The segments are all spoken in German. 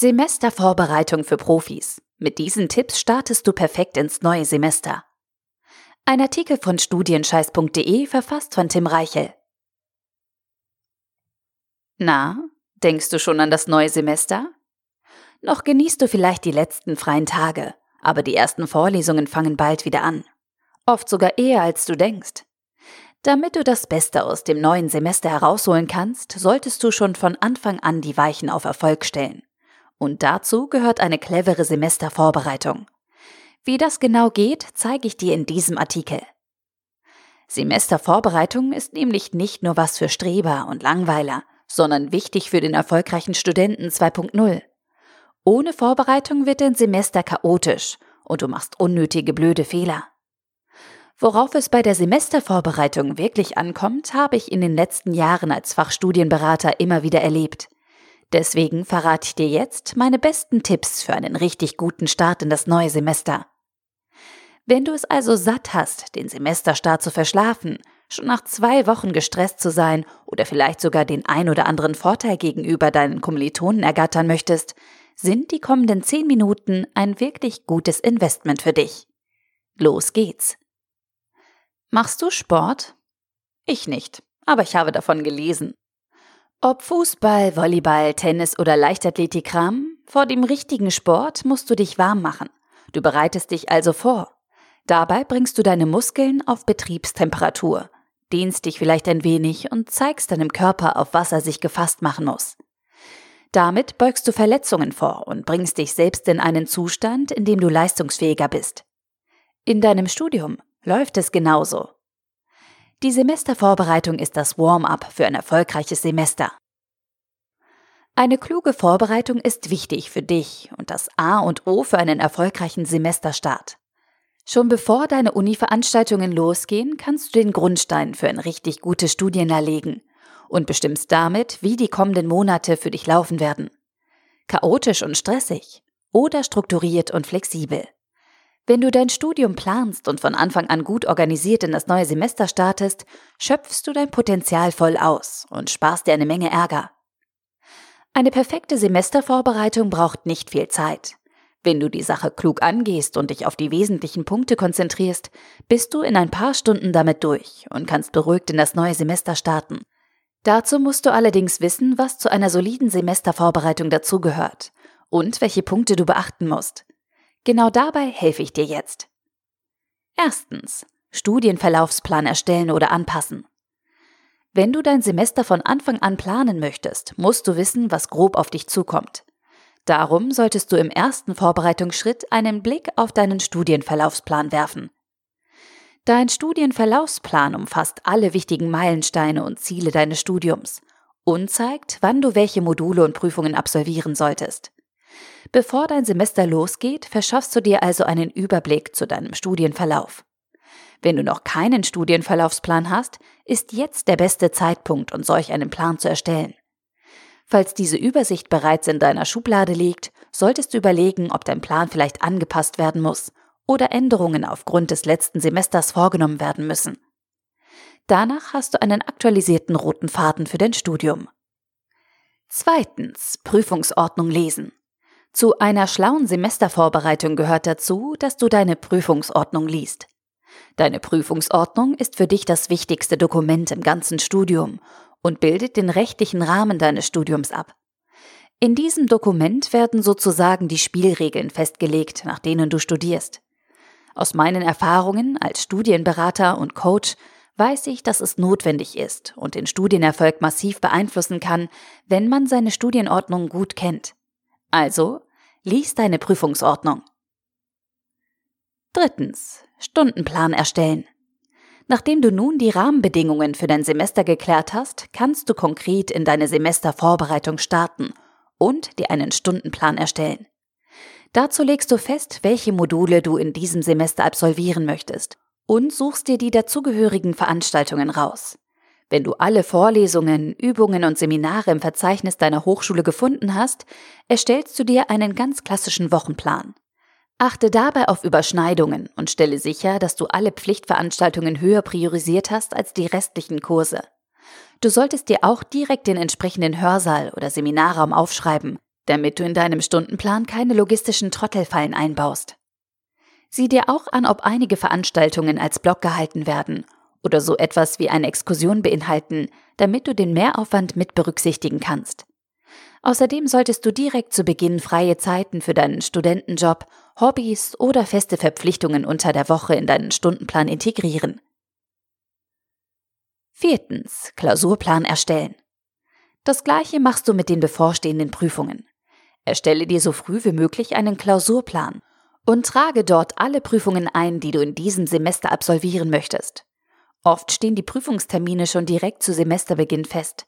Semestervorbereitung für Profis. Mit diesen Tipps startest du perfekt ins neue Semester. Ein Artikel von studienscheiß.de verfasst von Tim Reichel. Na, denkst du schon an das neue Semester? Noch genießt du vielleicht die letzten freien Tage, aber die ersten Vorlesungen fangen bald wieder an. Oft sogar eher als du denkst. Damit du das Beste aus dem neuen Semester herausholen kannst, solltest du schon von Anfang an die Weichen auf Erfolg stellen. Und dazu gehört eine clevere Semestervorbereitung. Wie das genau geht, zeige ich dir in diesem Artikel. Semestervorbereitung ist nämlich nicht nur was für Streber und Langweiler, sondern wichtig für den erfolgreichen Studenten 2.0. Ohne Vorbereitung wird dein Semester chaotisch und du machst unnötige blöde Fehler. Worauf es bei der Semestervorbereitung wirklich ankommt, habe ich in den letzten Jahren als Fachstudienberater immer wieder erlebt. Deswegen verrate ich dir jetzt meine besten Tipps für einen richtig guten Start in das neue Semester. Wenn du es also satt hast, den Semesterstart zu verschlafen, schon nach zwei Wochen gestresst zu sein oder vielleicht sogar den ein oder anderen Vorteil gegenüber deinen Kommilitonen ergattern möchtest, sind die kommenden zehn Minuten ein wirklich gutes Investment für dich. Los geht's. Machst du Sport? Ich nicht, aber ich habe davon gelesen. Ob Fußball, Volleyball, Tennis oder Leichtathletikkram, vor dem richtigen Sport musst du dich warm machen. Du bereitest dich also vor. Dabei bringst du deine Muskeln auf Betriebstemperatur, dehnst dich vielleicht ein wenig und zeigst deinem Körper, auf was er sich gefasst machen muss. Damit beugst du Verletzungen vor und bringst dich selbst in einen Zustand, in dem du leistungsfähiger bist. In deinem Studium läuft es genauso. Die Semestervorbereitung ist das Warm-up für ein erfolgreiches Semester. Eine kluge Vorbereitung ist wichtig für dich und das A und O für einen erfolgreichen Semesterstart. Schon bevor deine Uni-Veranstaltungen losgehen, kannst du den Grundstein für ein richtig gutes Studienjahr legen und bestimmst damit, wie die kommenden Monate für dich laufen werden. Chaotisch und stressig oder strukturiert und flexibel. Wenn du dein Studium planst und von Anfang an gut organisiert in das neue Semester startest, schöpfst du dein Potenzial voll aus und sparst dir eine Menge Ärger. Eine perfekte Semestervorbereitung braucht nicht viel Zeit. Wenn du die Sache klug angehst und dich auf die wesentlichen Punkte konzentrierst, bist du in ein paar Stunden damit durch und kannst beruhigt in das neue Semester starten. Dazu musst du allerdings wissen, was zu einer soliden Semestervorbereitung dazugehört und welche Punkte du beachten musst. Genau dabei helfe ich dir jetzt. Erstens. Studienverlaufsplan erstellen oder anpassen. Wenn du dein Semester von Anfang an planen möchtest, musst du wissen, was grob auf dich zukommt. Darum solltest du im ersten Vorbereitungsschritt einen Blick auf deinen Studienverlaufsplan werfen. Dein Studienverlaufsplan umfasst alle wichtigen Meilensteine und Ziele deines Studiums und zeigt, wann du welche Module und Prüfungen absolvieren solltest. Bevor dein Semester losgeht, verschaffst du dir also einen Überblick zu deinem Studienverlauf. Wenn du noch keinen Studienverlaufsplan hast, ist jetzt der beste Zeitpunkt, um solch einen Plan zu erstellen. Falls diese Übersicht bereits in deiner Schublade liegt, solltest du überlegen, ob dein Plan vielleicht angepasst werden muss oder Änderungen aufgrund des letzten Semesters vorgenommen werden müssen. Danach hast du einen aktualisierten roten Faden für dein Studium. Zweitens Prüfungsordnung lesen. Zu einer schlauen Semestervorbereitung gehört dazu, dass du deine Prüfungsordnung liest. Deine Prüfungsordnung ist für dich das wichtigste Dokument im ganzen Studium und bildet den rechtlichen Rahmen deines Studiums ab. In diesem Dokument werden sozusagen die Spielregeln festgelegt, nach denen du studierst. Aus meinen Erfahrungen als Studienberater und Coach weiß ich, dass es notwendig ist und den Studienerfolg massiv beeinflussen kann, wenn man seine Studienordnung gut kennt. Also, lies deine Prüfungsordnung. Drittens. Stundenplan erstellen. Nachdem du nun die Rahmenbedingungen für dein Semester geklärt hast, kannst du konkret in deine Semestervorbereitung starten und dir einen Stundenplan erstellen. Dazu legst du fest, welche Module du in diesem Semester absolvieren möchtest und suchst dir die dazugehörigen Veranstaltungen raus. Wenn du alle Vorlesungen, Übungen und Seminare im Verzeichnis deiner Hochschule gefunden hast, erstellst du dir einen ganz klassischen Wochenplan. Achte dabei auf Überschneidungen und stelle sicher, dass du alle Pflichtveranstaltungen höher priorisiert hast als die restlichen Kurse. Du solltest dir auch direkt den entsprechenden Hörsaal oder Seminarraum aufschreiben, damit du in deinem Stundenplan keine logistischen Trottelfallen einbaust. Sieh dir auch an, ob einige Veranstaltungen als Block gehalten werden oder so etwas wie eine Exkursion beinhalten, damit du den Mehraufwand mit berücksichtigen kannst. Außerdem solltest du direkt zu Beginn freie Zeiten für deinen Studentenjob, Hobbys oder feste Verpflichtungen unter der Woche in deinen Stundenplan integrieren. Viertens. Klausurplan erstellen. Das gleiche machst du mit den bevorstehenden Prüfungen. Erstelle dir so früh wie möglich einen Klausurplan und trage dort alle Prüfungen ein, die du in diesem Semester absolvieren möchtest. Oft stehen die Prüfungstermine schon direkt zu Semesterbeginn fest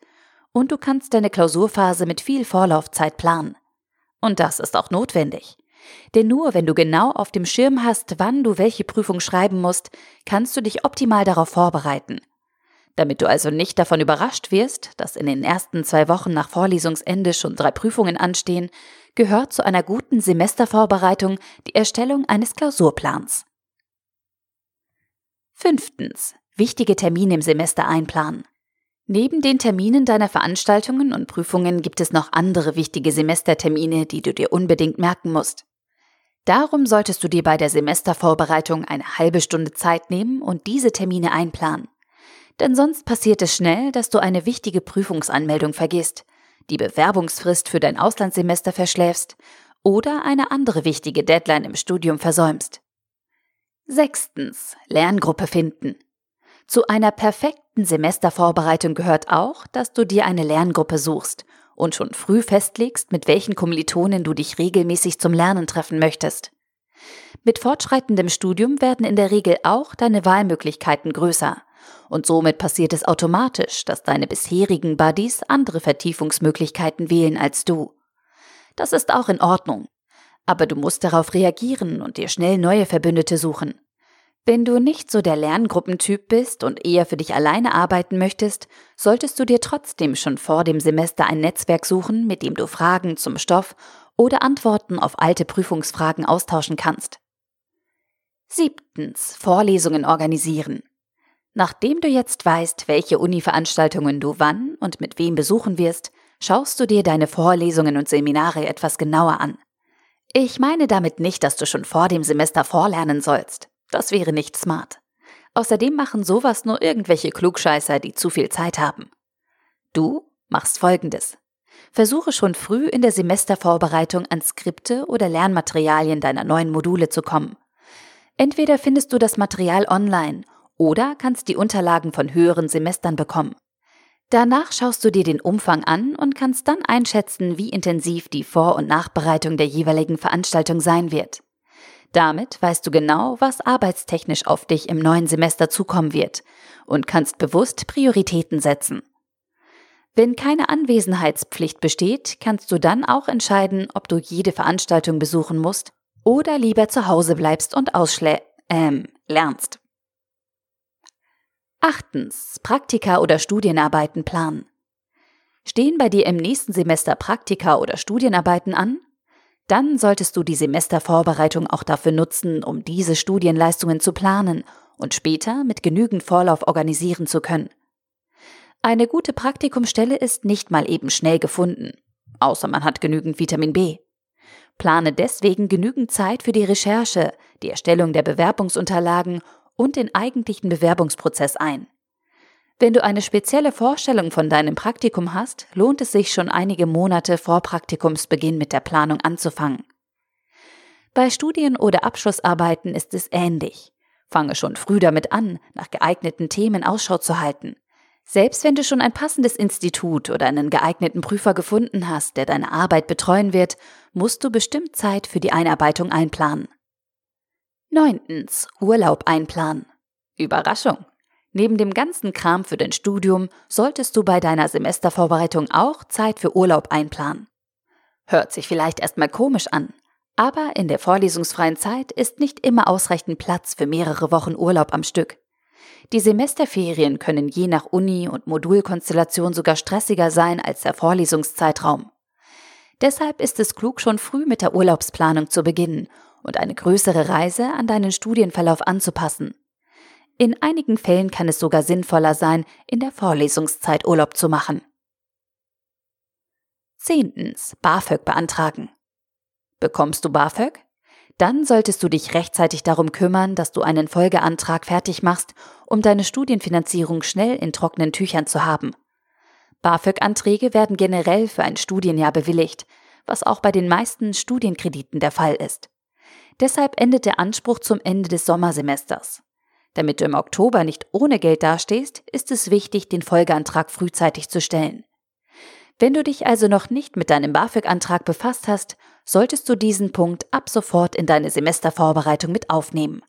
und du kannst deine Klausurphase mit viel Vorlaufzeit planen. Und das ist auch notwendig. Denn nur wenn du genau auf dem Schirm hast, wann du welche Prüfung schreiben musst, kannst du dich optimal darauf vorbereiten. Damit du also nicht davon überrascht wirst, dass in den ersten zwei Wochen nach Vorlesungsende schon drei Prüfungen anstehen, gehört zu einer guten Semestervorbereitung die Erstellung eines Klausurplans. Fünftens. Wichtige Termine im Semester einplanen. Neben den Terminen deiner Veranstaltungen und Prüfungen gibt es noch andere wichtige Semestertermine, die du dir unbedingt merken musst. Darum solltest du dir bei der Semestervorbereitung eine halbe Stunde Zeit nehmen und diese Termine einplanen. Denn sonst passiert es schnell, dass du eine wichtige Prüfungsanmeldung vergisst, die Bewerbungsfrist für dein Auslandssemester verschläfst oder eine andere wichtige Deadline im Studium versäumst. Sechstens. Lerngruppe finden. Zu einer perfekten Semestervorbereitung gehört auch, dass du dir eine Lerngruppe suchst und schon früh festlegst, mit welchen Kommilitonen du dich regelmäßig zum Lernen treffen möchtest. Mit fortschreitendem Studium werden in der Regel auch deine Wahlmöglichkeiten größer und somit passiert es automatisch, dass deine bisherigen Buddies andere Vertiefungsmöglichkeiten wählen als du. Das ist auch in Ordnung. Aber du musst darauf reagieren und dir schnell neue Verbündete suchen. Wenn du nicht so der Lerngruppentyp bist und eher für dich alleine arbeiten möchtest, solltest du dir trotzdem schon vor dem Semester ein Netzwerk suchen, mit dem du Fragen zum Stoff oder Antworten auf alte Prüfungsfragen austauschen kannst. Siebtens. Vorlesungen organisieren. Nachdem du jetzt weißt, welche Uni-Veranstaltungen du wann und mit wem besuchen wirst, schaust du dir deine Vorlesungen und Seminare etwas genauer an. Ich meine damit nicht, dass du schon vor dem Semester vorlernen sollst. Das wäre nicht smart. Außerdem machen sowas nur irgendwelche Klugscheißer, die zu viel Zeit haben. Du machst Folgendes. Versuche schon früh in der Semestervorbereitung an Skripte oder Lernmaterialien deiner neuen Module zu kommen. Entweder findest du das Material online oder kannst die Unterlagen von höheren Semestern bekommen. Danach schaust du dir den Umfang an und kannst dann einschätzen, wie intensiv die Vor- und Nachbereitung der jeweiligen Veranstaltung sein wird. Damit weißt du genau, was arbeitstechnisch auf dich im neuen Semester zukommen wird und kannst bewusst Prioritäten setzen. Wenn keine Anwesenheitspflicht besteht, kannst du dann auch entscheiden, ob du jede Veranstaltung besuchen musst oder lieber zu Hause bleibst und ausschlä ähm, lernst. Achtens. Praktika oder Studienarbeiten planen. Stehen bei dir im nächsten Semester Praktika oder Studienarbeiten an? Dann solltest du die Semestervorbereitung auch dafür nutzen, um diese Studienleistungen zu planen und später mit genügend Vorlauf organisieren zu können. Eine gute Praktikumstelle ist nicht mal eben schnell gefunden, außer man hat genügend Vitamin B. Plane deswegen genügend Zeit für die Recherche, die Erstellung der Bewerbungsunterlagen und den eigentlichen Bewerbungsprozess ein. Wenn du eine spezielle Vorstellung von deinem Praktikum hast, lohnt es sich schon einige Monate vor Praktikumsbeginn mit der Planung anzufangen. Bei Studien- oder Abschlussarbeiten ist es ähnlich. Fange schon früh damit an, nach geeigneten Themen Ausschau zu halten. Selbst wenn du schon ein passendes Institut oder einen geeigneten Prüfer gefunden hast, der deine Arbeit betreuen wird, musst du bestimmt Zeit für die Einarbeitung einplanen. Neuntens. Urlaub einplanen. Überraschung. Neben dem ganzen Kram für dein Studium solltest du bei deiner Semestervorbereitung auch Zeit für Urlaub einplanen. Hört sich vielleicht erstmal komisch an, aber in der vorlesungsfreien Zeit ist nicht immer ausreichend Platz für mehrere Wochen Urlaub am Stück. Die Semesterferien können je nach Uni und Modulkonstellation sogar stressiger sein als der Vorlesungszeitraum. Deshalb ist es klug, schon früh mit der Urlaubsplanung zu beginnen und eine größere Reise an deinen Studienverlauf anzupassen. In einigen Fällen kann es sogar sinnvoller sein, in der Vorlesungszeit Urlaub zu machen. Zehntens. BAföG beantragen. Bekommst du BAföG? Dann solltest du dich rechtzeitig darum kümmern, dass du einen Folgeantrag fertig machst, um deine Studienfinanzierung schnell in trockenen Tüchern zu haben. BAföG-Anträge werden generell für ein Studienjahr bewilligt, was auch bei den meisten Studienkrediten der Fall ist. Deshalb endet der Anspruch zum Ende des Sommersemesters. Damit du im Oktober nicht ohne Geld dastehst, ist es wichtig, den Folgeantrag frühzeitig zu stellen. Wenn du dich also noch nicht mit deinem BAföG-Antrag befasst hast, solltest du diesen Punkt ab sofort in deine Semestervorbereitung mit aufnehmen.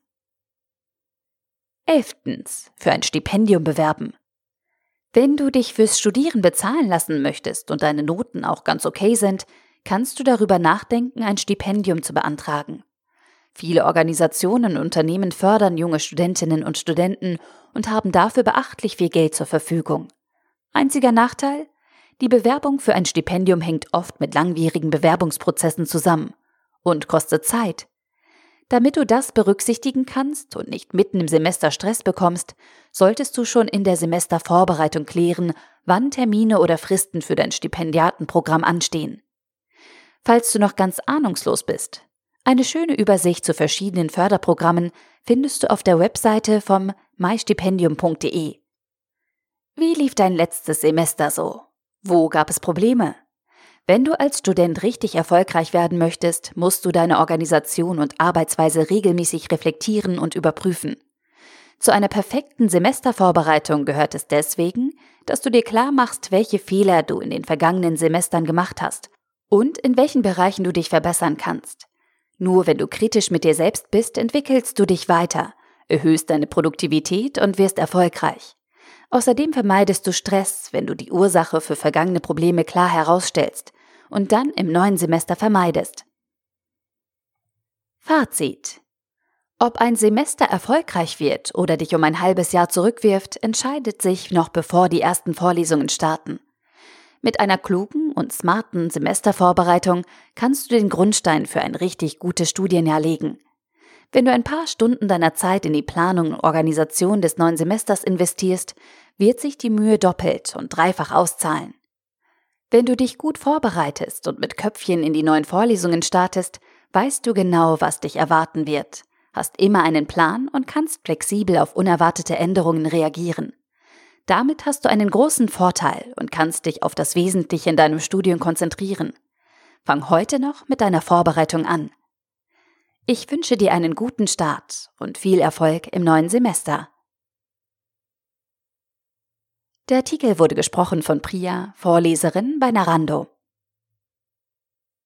Elftens. Für ein Stipendium bewerben. Wenn du dich fürs Studieren bezahlen lassen möchtest und deine Noten auch ganz okay sind, kannst du darüber nachdenken, ein Stipendium zu beantragen. Viele Organisationen und Unternehmen fördern junge Studentinnen und Studenten und haben dafür beachtlich viel Geld zur Verfügung. Einziger Nachteil? Die Bewerbung für ein Stipendium hängt oft mit langwierigen Bewerbungsprozessen zusammen und kostet Zeit. Damit du das berücksichtigen kannst und nicht mitten im Semester Stress bekommst, solltest du schon in der Semestervorbereitung klären, wann Termine oder Fristen für dein Stipendiatenprogramm anstehen. Falls du noch ganz ahnungslos bist, eine schöne Übersicht zu verschiedenen Förderprogrammen findest du auf der Webseite vom mystipendium.de. Wie lief dein letztes Semester so? Wo gab es Probleme? Wenn du als Student richtig erfolgreich werden möchtest, musst du deine Organisation und Arbeitsweise regelmäßig reflektieren und überprüfen. Zu einer perfekten Semestervorbereitung gehört es deswegen, dass du dir klar machst, welche Fehler du in den vergangenen Semestern gemacht hast und in welchen Bereichen du dich verbessern kannst. Nur wenn du kritisch mit dir selbst bist, entwickelst du dich weiter, erhöhst deine Produktivität und wirst erfolgreich. Außerdem vermeidest du Stress, wenn du die Ursache für vergangene Probleme klar herausstellst und dann im neuen Semester vermeidest. Fazit. Ob ein Semester erfolgreich wird oder dich um ein halbes Jahr zurückwirft, entscheidet sich noch bevor die ersten Vorlesungen starten. Mit einer klugen und smarten Semestervorbereitung kannst du den Grundstein für ein richtig gutes Studienjahr legen. Wenn du ein paar Stunden deiner Zeit in die Planung und Organisation des neuen Semesters investierst, wird sich die Mühe doppelt und dreifach auszahlen. Wenn du dich gut vorbereitest und mit Köpfchen in die neuen Vorlesungen startest, weißt du genau, was dich erwarten wird, hast immer einen Plan und kannst flexibel auf unerwartete Änderungen reagieren. Damit hast du einen großen Vorteil und kannst dich auf das Wesentliche in deinem Studium konzentrieren. Fang heute noch mit deiner Vorbereitung an. Ich wünsche dir einen guten Start und viel Erfolg im neuen Semester. Der Artikel wurde gesprochen von Priya, Vorleserin bei Narando.